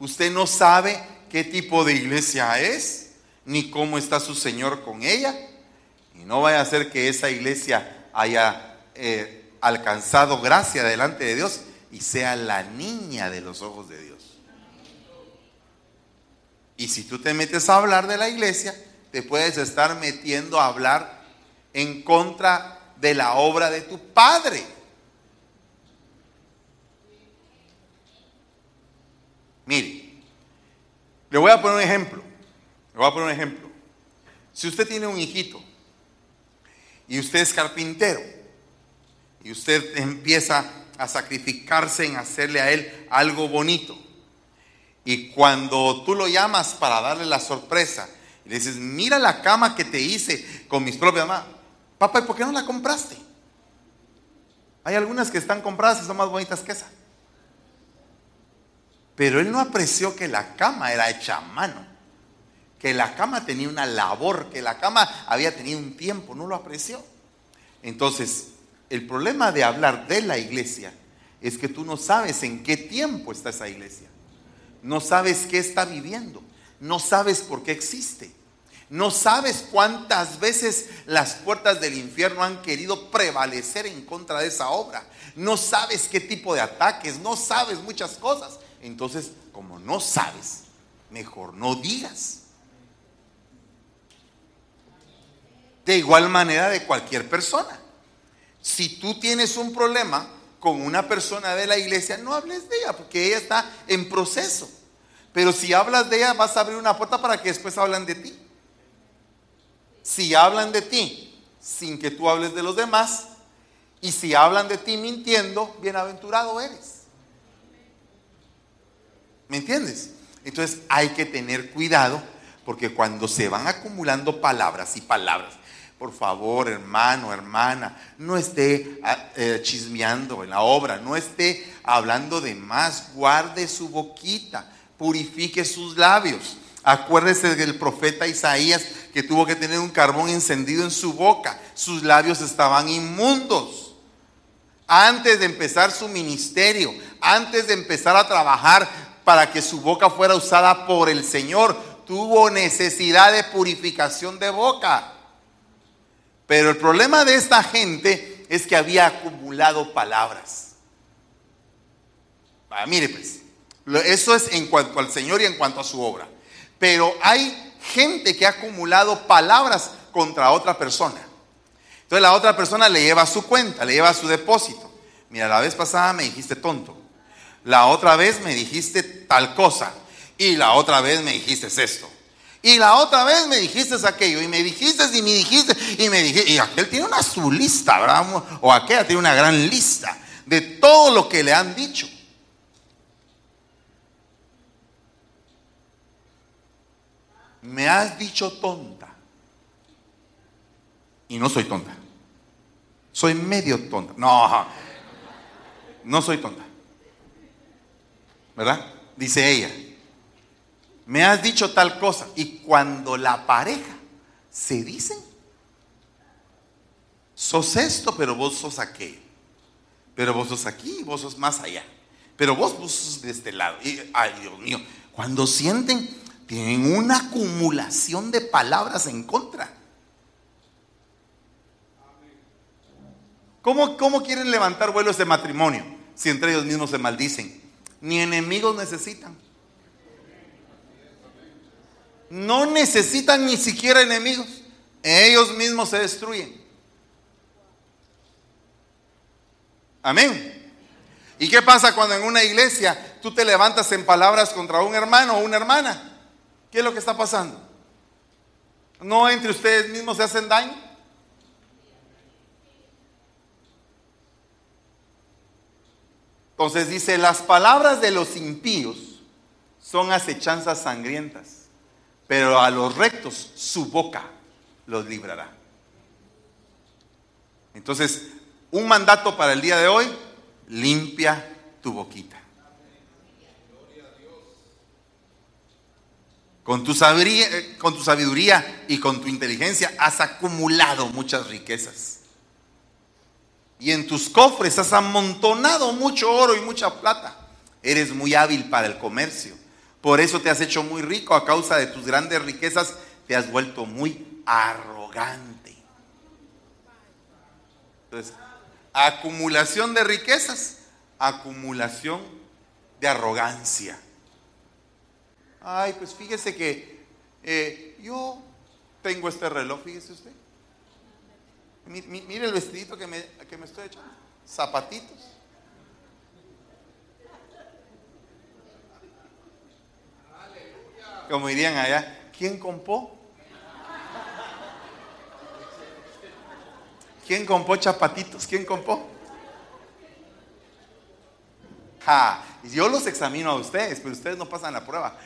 Usted no sabe qué tipo de iglesia es, ni cómo está su Señor con ella. Y no vaya a ser que esa iglesia haya eh, alcanzado gracia delante de Dios y sea la niña de los ojos de Dios. Y si tú te metes a hablar de la iglesia, te puedes estar metiendo a hablar en contra de la obra de tu padre. Mire, le voy a poner un ejemplo. Le voy a poner un ejemplo. Si usted tiene un hijito y usted es carpintero y usted empieza a sacrificarse en hacerle a él algo bonito. Y cuando tú lo llamas para darle la sorpresa, y le dices, mira la cama que te hice con mis propias manos. Papá, ¿y por qué no la compraste? Hay algunas que están compradas y son más bonitas que esa. Pero él no apreció que la cama era hecha a mano, que la cama tenía una labor, que la cama había tenido un tiempo, no lo apreció. Entonces, el problema de hablar de la iglesia es que tú no sabes en qué tiempo está esa iglesia. No sabes qué está viviendo. No sabes por qué existe. No sabes cuántas veces las puertas del infierno han querido prevalecer en contra de esa obra. No sabes qué tipo de ataques. No sabes muchas cosas. Entonces, como no sabes, mejor no digas. De igual manera de cualquier persona. Si tú tienes un problema con una persona de la iglesia, no hables de ella, porque ella está en proceso. Pero si hablas de ella, vas a abrir una puerta para que después hablen de ti. Si hablan de ti sin que tú hables de los demás, y si hablan de ti mintiendo, bienaventurado eres. ¿Me entiendes? Entonces hay que tener cuidado porque cuando se van acumulando palabras y palabras por favor, hermano, hermana, no esté ah, eh, chismeando en la obra, no esté hablando de más, guarde su boquita, purifique sus labios. Acuérdese del profeta Isaías que tuvo que tener un carbón encendido en su boca, sus labios estaban inmundos. Antes de empezar su ministerio, antes de empezar a trabajar para que su boca fuera usada por el Señor, tuvo necesidad de purificación de boca. Pero el problema de esta gente es que había acumulado palabras. Ah, mire pues, eso es en cuanto al Señor y en cuanto a su obra. Pero hay gente que ha acumulado palabras contra otra persona. Entonces la otra persona le lleva su cuenta, le lleva su depósito. Mira, la vez pasada me dijiste tonto. La otra vez me dijiste tal cosa. Y la otra vez me dijiste esto. Y la otra vez me dijiste aquello. Y me dijiste y me dijiste y me dijiste. Y aquel tiene una su lista, ¿verdad? O aquella tiene una gran lista de todo lo que le han dicho. Me has dicho tonta. Y no soy tonta. Soy medio tonta. No, no soy tonta. ¿Verdad? Dice ella. Me has dicho tal cosa. Y cuando la pareja se dicen, sos esto, pero vos sos aquello. Pero vos sos aquí, vos sos más allá. Pero vos, vos sos de este lado. Y, ay, Dios mío, cuando sienten, tienen una acumulación de palabras en contra. ¿Cómo, cómo quieren levantar vuelos de matrimonio si entre ellos mismos se maldicen? Ni enemigos necesitan. No necesitan ni siquiera enemigos. Ellos mismos se destruyen. Amén. ¿Y qué pasa cuando en una iglesia tú te levantas en palabras contra un hermano o una hermana? ¿Qué es lo que está pasando? ¿No entre ustedes mismos se hacen daño? Entonces dice, las palabras de los impíos son acechanzas sangrientas, pero a los rectos su boca los librará. Entonces, un mandato para el día de hoy, limpia tu boquita. Con tu, sabiduría, eh, con tu sabiduría y con tu inteligencia has acumulado muchas riquezas y en tus cofres has amontonado mucho oro y mucha plata. Eres muy hábil para el comercio. Por eso te has hecho muy rico a causa de tus grandes riquezas. Te has vuelto muy arrogante. Entonces, acumulación de riquezas, acumulación de arrogancia. Ay, pues fíjese que eh, yo tengo este reloj, fíjese usted. Mire el vestidito que me, que me estoy echando. Zapatitos. Como dirían allá, ¿quién compó? ¿Quién compó chapatitos? ¿Quién compó? Ja, yo los examino a ustedes, pero ustedes no pasan la prueba.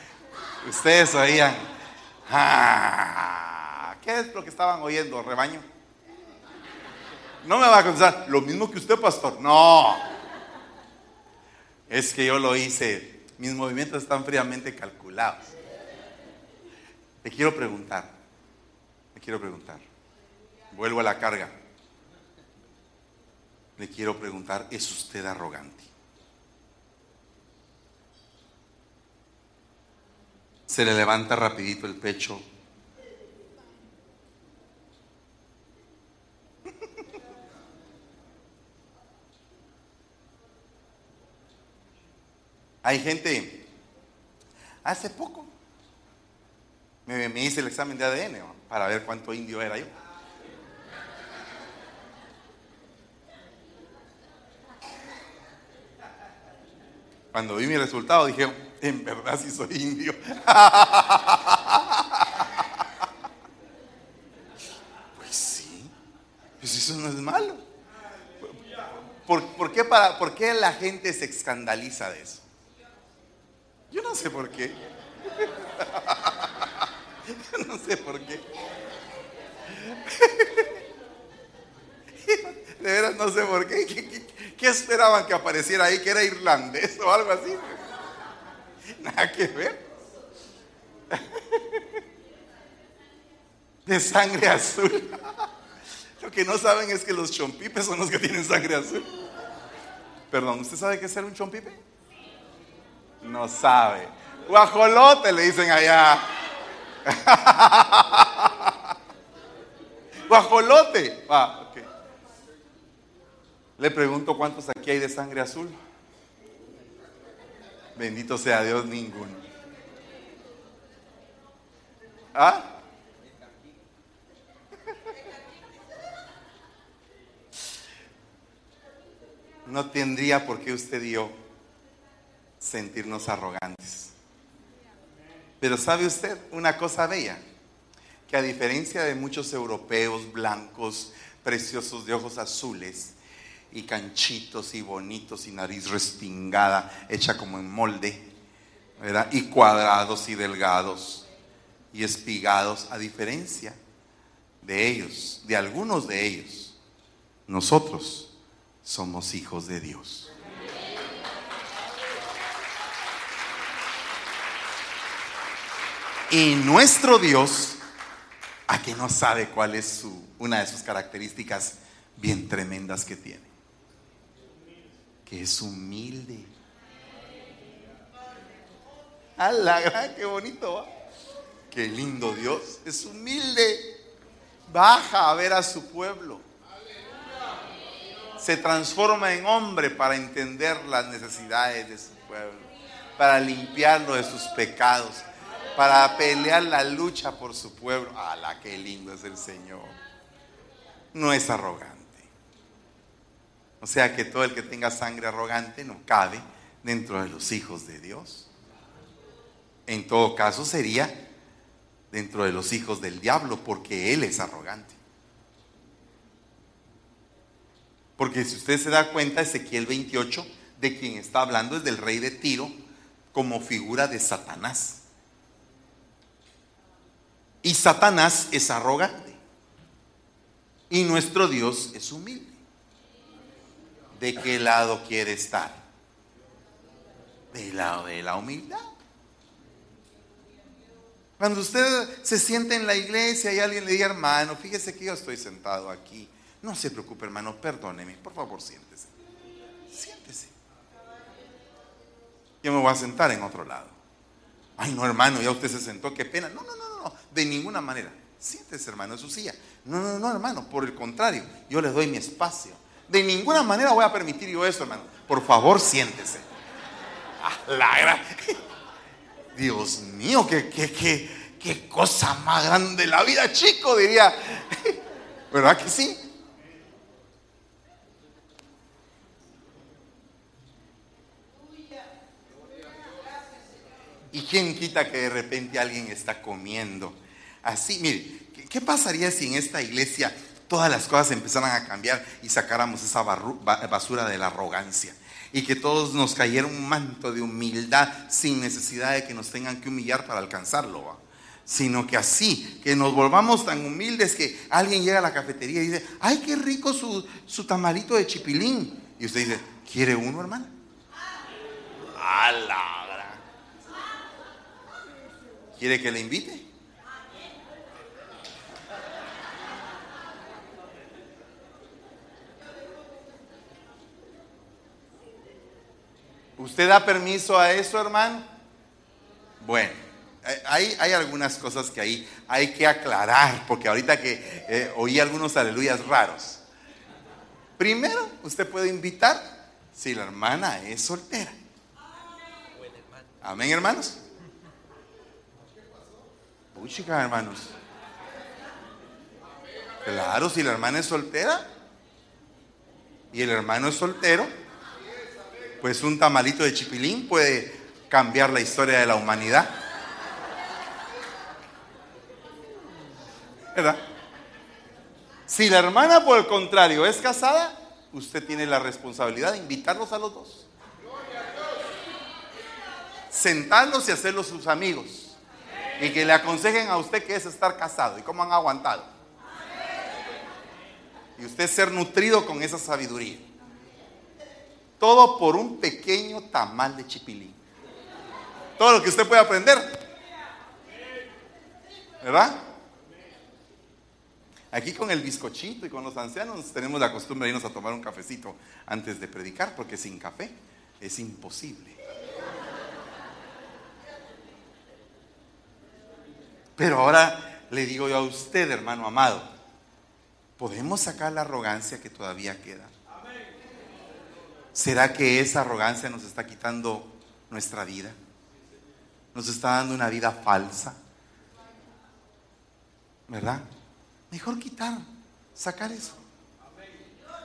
Ustedes oían. Ja, ¿Qué es lo que estaban oyendo, rebaño? No me va a contestar, lo mismo que usted, pastor. No. Es que yo lo hice. Mis movimientos están fríamente calculados. Te quiero preguntar. Te quiero preguntar. Vuelvo a la carga. Le quiero preguntar, ¿es usted arrogante? Se le levanta rapidito el pecho Hay gente, hace poco, me, hice el examen de ADN para ver cuánto indio era yo. Cuando vi mi resultado dije, en verdad sí soy indio. pues sí, pues eso no es malo. ¿Por, qué para, ¿Por qué la gente se escandaliza de eso? Yo no sé por qué. No sé por qué. De veras no sé por qué. ¿Qué, esperaban que apareciera ahí? ¿Que era irlandés o algo así? Nada que ver. De sangre azul. Lo que no saben es que los chompipes son los que tienen sangre azul. Perdón, ¿usted sabe qué es ser un chompipe? No sabe. Guajolote le dicen allá. Guajolote. Ah, Le pregunto cuántos aquí hay de sangre azul. Bendito sea Dios, ninguno. ¿Ah? No tendría por qué usted y yo sentirnos arrogantes. Pero sabe usted una cosa bella, que a diferencia de muchos europeos blancos, preciosos de ojos azules, y canchitos y bonitos y nariz respingada, hecha como en molde, ¿verdad? Y cuadrados y delgados y espigados, a diferencia de ellos, de algunos de ellos, nosotros somos hijos de Dios. Y nuestro Dios, a que no sabe cuál es su, una de sus características bien tremendas que tiene que es humilde. A la qué bonito Qué lindo Dios, es humilde. Baja a ver a su pueblo. Se transforma en hombre para entender las necesidades de su pueblo, para limpiarlo de sus pecados, para pelear la lucha por su pueblo. ¡Hala, qué lindo es el Señor! No es arrogante. O sea que todo el que tenga sangre arrogante no cabe dentro de los hijos de Dios. En todo caso sería dentro de los hijos del diablo porque él es arrogante. Porque si usted se da cuenta, Ezequiel 28, de quien está hablando es del rey de Tiro como figura de Satanás. Y Satanás es arrogante. Y nuestro Dios es humilde de qué lado quiere estar. Del lado de la humildad. Cuando usted se siente en la iglesia y alguien le diga, hermano, fíjese que yo estoy sentado aquí. No se preocupe, hermano, perdóneme. Por favor, siéntese. Siéntese. Yo me voy a sentar en otro lado. Ay, no, hermano, ya usted se sentó, qué pena. No, no, no, no, de ninguna manera. Siéntese, hermano, en su silla. No, no, no, hermano, por el contrario, yo le doy mi espacio. De ninguna manera voy a permitir yo eso, hermano. Por favor, siéntese. La Dios mío, qué, qué, qué, qué cosa más grande la vida, chico, diría. ¿Verdad que sí? ¿Y quién quita que de repente alguien está comiendo? Así, mire, ¿qué pasaría si en esta iglesia todas las cosas empezaran a cambiar y sacáramos esa basura de la arrogancia. Y que todos nos cayera un manto de humildad sin necesidad de que nos tengan que humillar para alcanzarlo. Sino que así, que nos volvamos tan humildes que alguien llega a la cafetería y dice, ay, qué rico su, su tamarito de chipilín. Y usted dice, ¿quiere uno, hermano? ¿Quiere que le invite? ¿Usted da permiso a eso, hermano? Bueno, eh, hay, hay algunas cosas que ahí hay que aclarar, porque ahorita que eh, oí algunos aleluyas raros. Primero, usted puede invitar si la hermana es soltera. Amén, hermanos. Uy, chicas, hermanos. Claro, si la hermana es soltera y el hermano es soltero, pues un tamalito de chipilín puede cambiar la historia de la humanidad. ¿Verdad? Si la hermana, por el contrario, es casada, usted tiene la responsabilidad de invitarlos a los dos. Sentarlos y hacerlos sus amigos. Y que le aconsejen a usted que es estar casado y cómo han aguantado. Y usted ser nutrido con esa sabiduría. Todo por un pequeño tamal de chipilín. Todo lo que usted puede aprender. ¿Verdad? Aquí con el bizcochito y con los ancianos tenemos la costumbre de irnos a tomar un cafecito antes de predicar, porque sin café es imposible. Pero ahora le digo yo a usted, hermano amado, podemos sacar la arrogancia que todavía queda. ¿Será que esa arrogancia nos está quitando nuestra vida? ¿Nos está dando una vida falsa? ¿Verdad? Mejor quitar, sacar eso.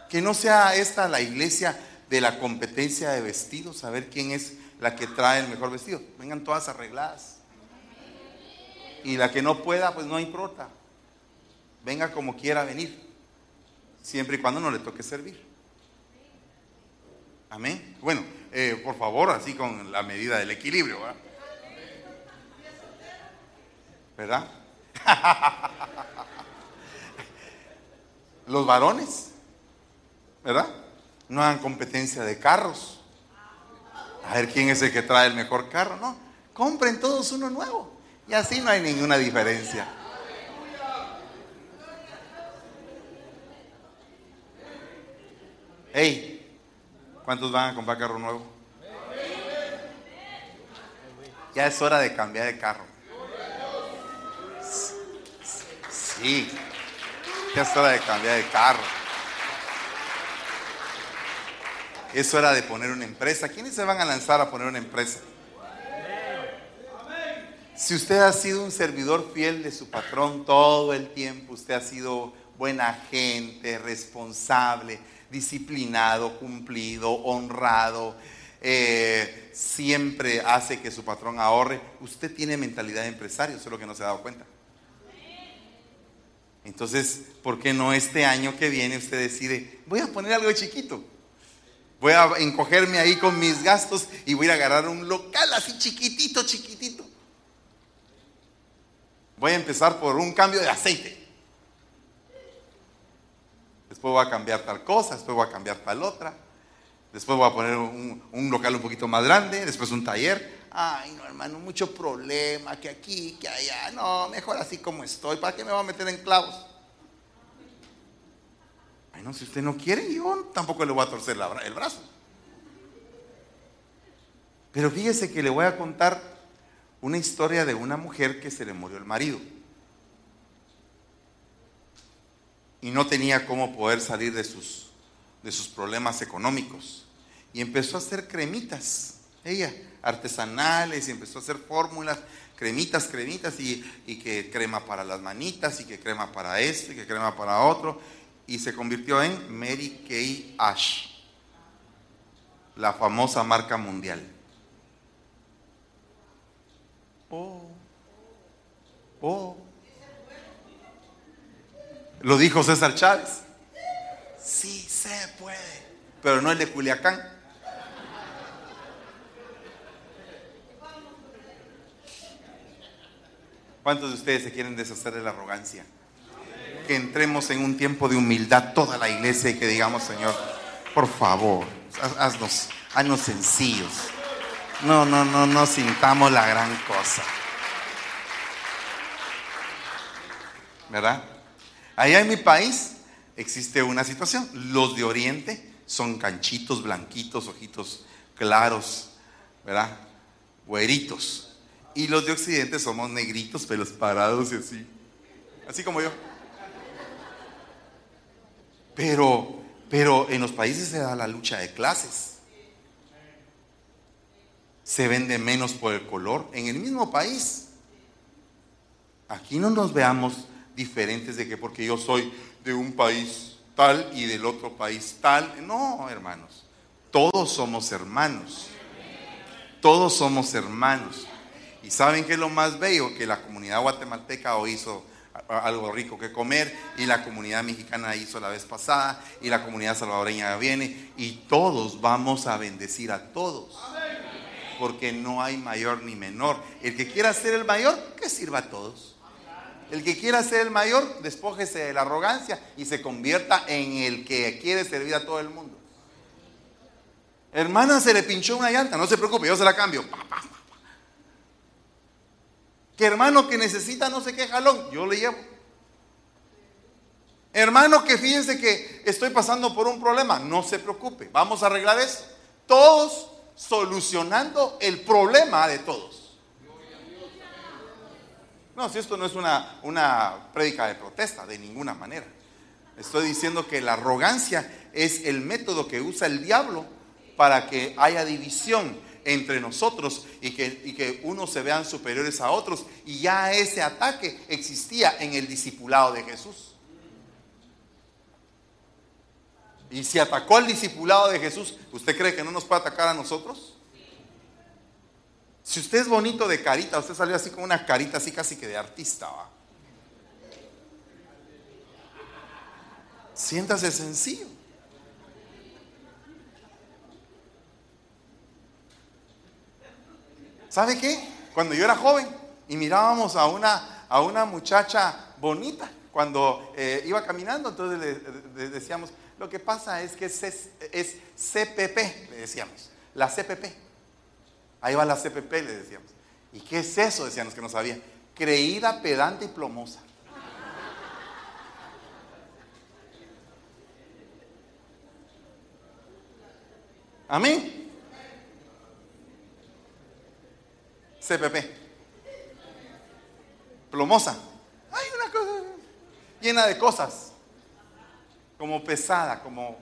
Que no sea esta la iglesia de la competencia de vestidos, saber quién es la que trae el mejor vestido. Vengan todas arregladas. Y la que no pueda, pues no importa. Venga como quiera venir. Siempre y cuando no le toque servir. Amén. Bueno, eh, por favor, así con la medida del equilibrio. ¿Verdad? Los varones, ¿verdad? No hagan competencia de carros. A ver quién es el que trae el mejor carro. No, compren todos uno nuevo. Y así no hay ninguna diferencia. Hey, ¿cuántos van a comprar carro nuevo? Ya es hora de cambiar de carro. Sí, ya es hora de cambiar de carro. Es hora de poner una empresa. ¿Quiénes se van a lanzar a poner una empresa? Si usted ha sido un servidor fiel de su patrón todo el tiempo, usted ha sido buena gente, responsable, disciplinado, cumplido, honrado, eh, siempre hace que su patrón ahorre, usted tiene mentalidad de empresario, eso es lo que no se ha dado cuenta. Entonces, ¿por qué no este año que viene usted decide, voy a poner algo chiquito? Voy a encogerme ahí con mis gastos y voy a agarrar un local así chiquitito, chiquitito. Voy a empezar por un cambio de aceite. Después voy a cambiar tal cosa, después voy a cambiar tal otra. Después voy a poner un, local un poquito más grande, después un taller. Ay, no, hermano, mucho problema, que aquí, que allá. No, mejor así como estoy. ¿Para qué me voy a meter en clavos? Bueno, si usted no quiere, yo tampoco le voy a torcer el brazo. Pero fíjese que le voy a contar una historia de una mujer que se le murió el marido. Y no tenía cómo poder salir de sus, de sus problemas económicos. Y empezó a hacer cremitas, ella, artesanales, y empezó a hacer fórmulas, cremitas, cremitas, y, y que crema para las manitas, y que crema para esto, y que crema para otro y se convirtió en Mary Kay Ash, la famosa marca mundial. Oh, oh. Lo dijo César Chávez. Sí se puede, pero no el de Culiacán. ¿Cuántos de ustedes se quieren deshacer de la arrogancia? que entremos en un tiempo de humildad toda la iglesia y que digamos, Señor, por favor, haznos, haznos sencillos. No, no, no, no sintamos la gran cosa. ¿Verdad? Allá en mi país existe una situación. Los de Oriente son canchitos, blanquitos, ojitos claros, ¿verdad? Güeritos. Y los de Occidente somos negritos, pelos parados y así. Así como yo. Pero, pero en los países se da la lucha de clases. Se vende menos por el color. En el mismo país. Aquí no nos veamos diferentes de que porque yo soy de un país tal y del otro país tal. No, hermanos. Todos somos hermanos. Todos somos hermanos. Y saben que es lo más bello que la comunidad guatemalteca hoy hizo algo rico que comer y la comunidad mexicana hizo la vez pasada y la comunidad salvadoreña viene y todos vamos a bendecir a todos. Porque no hay mayor ni menor. El que quiera ser el mayor, que sirva a todos. El que quiera ser el mayor, despójese de la arrogancia y se convierta en el que quiere servir a todo el mundo. Hermana, se le pinchó una llanta, no se preocupe, yo se la cambio. Que hermano que necesita no sé qué jalón, yo le llevo. Hermano que fíjense que estoy pasando por un problema, no se preocupe, vamos a arreglar eso. Todos solucionando el problema de todos. No, si esto no es una, una prédica de protesta, de ninguna manera. Estoy diciendo que la arrogancia es el método que usa el diablo para que haya división entre nosotros y que, y que unos se vean superiores a otros. Y ya ese ataque existía en el discipulado de Jesús. Y si atacó al discipulado de Jesús, ¿usted cree que no nos puede atacar a nosotros? Si usted es bonito de carita, usted salió así con una carita así casi que de artista, ¿va? Siéntase sencillo. ¿Sabe qué? Cuando yo era joven y mirábamos a una, a una muchacha bonita, cuando eh, iba caminando, entonces le, decíamos, lo que pasa es que es, es CPP, le decíamos, la CPP. Ahí va la CPP, le decíamos. ¿Y qué es eso? Decíamos que no sabía. Creída, pedante y plomosa. Amén. CPP. Plomosa. Hay una cosa llena de cosas. Como pesada, como...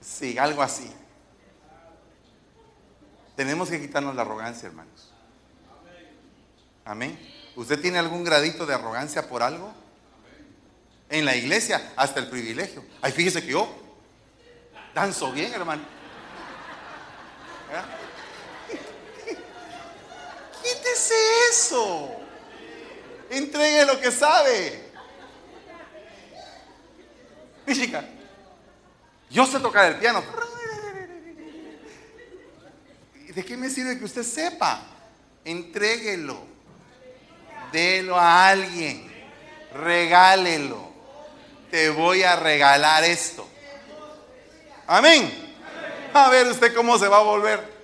Sí, algo así. Tenemos que quitarnos la arrogancia, hermanos. Amén. ¿Usted tiene algún gradito de arrogancia por algo? En la iglesia, hasta el privilegio. Ay, fíjese que yo danzo bien, hermano. Quítese eso. Entregue lo que sabe. Chica, yo sé tocar el piano. ¿De qué me sirve que usted sepa? Entréguelo. Delo a alguien. Regálelo. Te voy a regalar esto. Amén. A ver usted cómo se va a volver.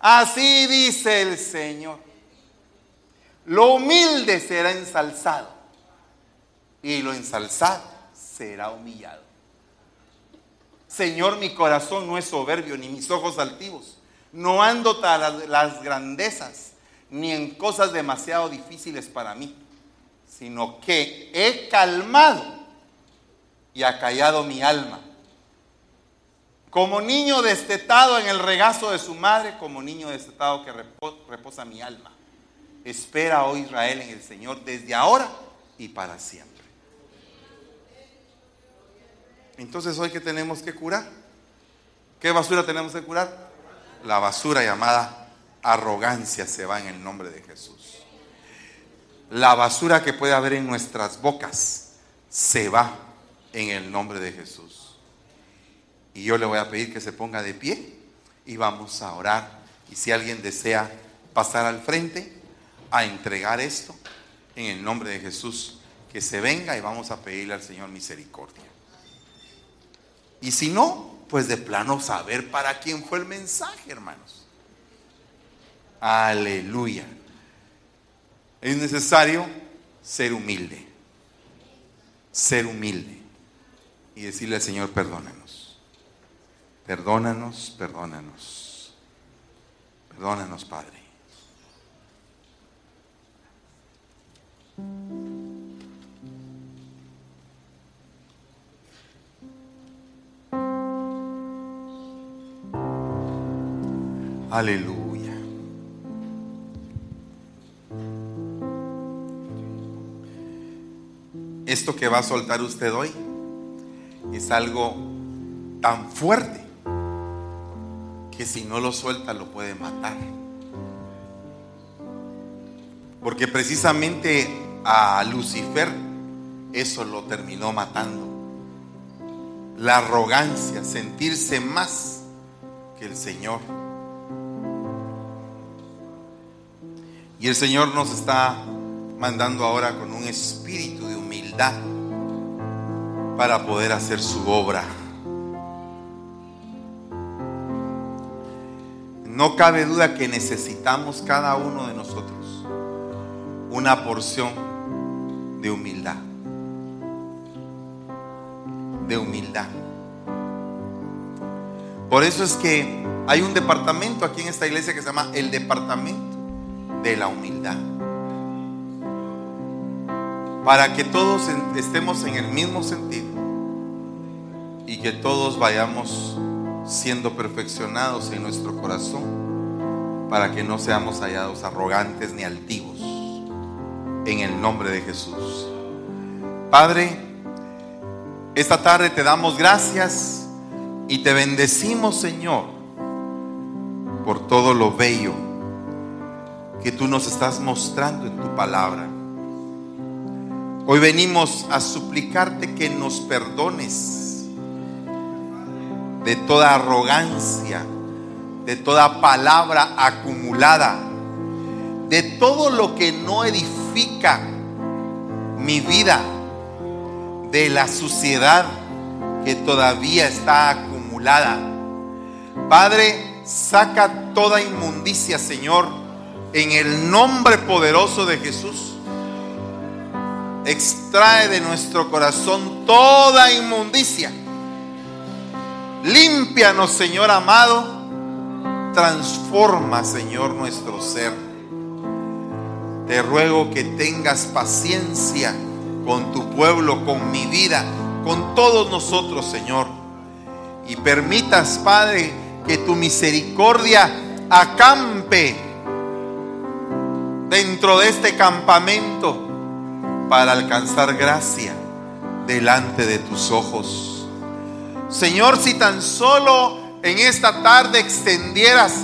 Así dice el Señor. Lo humilde será ensalzado y lo ensalzado será humillado. Señor, mi corazón no es soberbio ni mis ojos altivos. No ando tras las grandezas ni en cosas demasiado difíciles para mí, sino que he calmado y acallado mi alma como niño destetado en el regazo de su madre, como niño destetado que reposa mi alma. Espera, oh Israel, en el Señor desde ahora y para siempre. Entonces, ¿hoy qué tenemos que curar? ¿Qué basura tenemos que curar? La basura llamada arrogancia se va en el nombre de Jesús. La basura que puede haber en nuestras bocas se va en el nombre de Jesús. Y yo le voy a pedir que se ponga de pie y vamos a orar. Y si alguien desea pasar al frente a entregar esto, en el nombre de Jesús, que se venga y vamos a pedirle al Señor misericordia. Y si no, pues de plano saber para quién fue el mensaje, hermanos. Aleluya. Es necesario ser humilde. Ser humilde. Y decirle al Señor, perdóname. Perdónanos, perdónanos. Perdónanos, Padre. Aleluya. Esto que va a soltar usted hoy es algo tan fuerte que si no lo suelta lo puede matar. Porque precisamente a Lucifer eso lo terminó matando. La arrogancia, sentirse más que el Señor. Y el Señor nos está mandando ahora con un espíritu de humildad para poder hacer su obra. No cabe duda que necesitamos cada uno de nosotros una porción de humildad. De humildad. Por eso es que hay un departamento aquí en esta iglesia que se llama el departamento de la humildad. Para que todos estemos en el mismo sentido y que todos vayamos siendo perfeccionados en nuestro corazón para que no seamos hallados arrogantes ni altivos. En el nombre de Jesús. Padre, esta tarde te damos gracias y te bendecimos, Señor, por todo lo bello que tú nos estás mostrando en tu palabra. Hoy venimos a suplicarte que nos perdones de toda arrogancia, de toda palabra acumulada, de todo lo que no edifica mi vida, de la suciedad que todavía está acumulada. Padre, saca toda inmundicia, Señor, en el nombre poderoso de Jesús. Extrae de nuestro corazón toda inmundicia. Límpianos, Señor amado. Transforma, Señor, nuestro ser. Te ruego que tengas paciencia con tu pueblo, con mi vida, con todos nosotros, Señor. Y permitas, Padre, que tu misericordia acampe dentro de este campamento para alcanzar gracia delante de tus ojos. Señor, si tan solo en esta tarde extendieras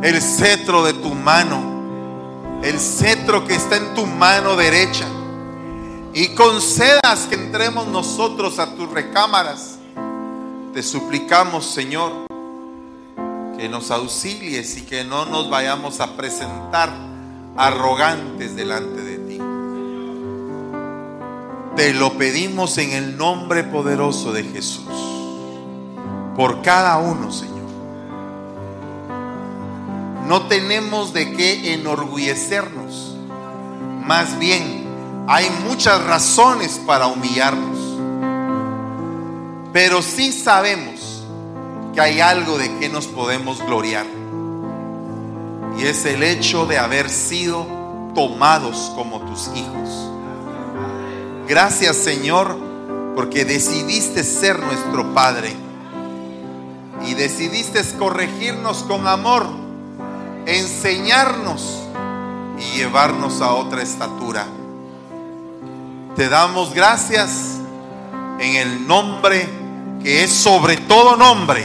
el cetro de tu mano, el cetro que está en tu mano derecha, y concedas que entremos nosotros a tus recámaras, te suplicamos, Señor, que nos auxilies y que no nos vayamos a presentar arrogantes delante de ti. Te lo pedimos en el nombre poderoso de Jesús. Por cada uno, Señor. No tenemos de qué enorgullecernos. Más bien, hay muchas razones para humillarnos. Pero sí sabemos que hay algo de que nos podemos gloriar. Y es el hecho de haber sido tomados como tus hijos. Gracias Señor, porque decidiste ser nuestro Padre. Y decidiste corregirnos con amor, enseñarnos y llevarnos a otra estatura. Te damos gracias en el nombre que es sobre todo nombre,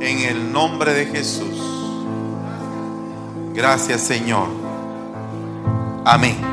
en el nombre de Jesús. Gracias Señor. Amén.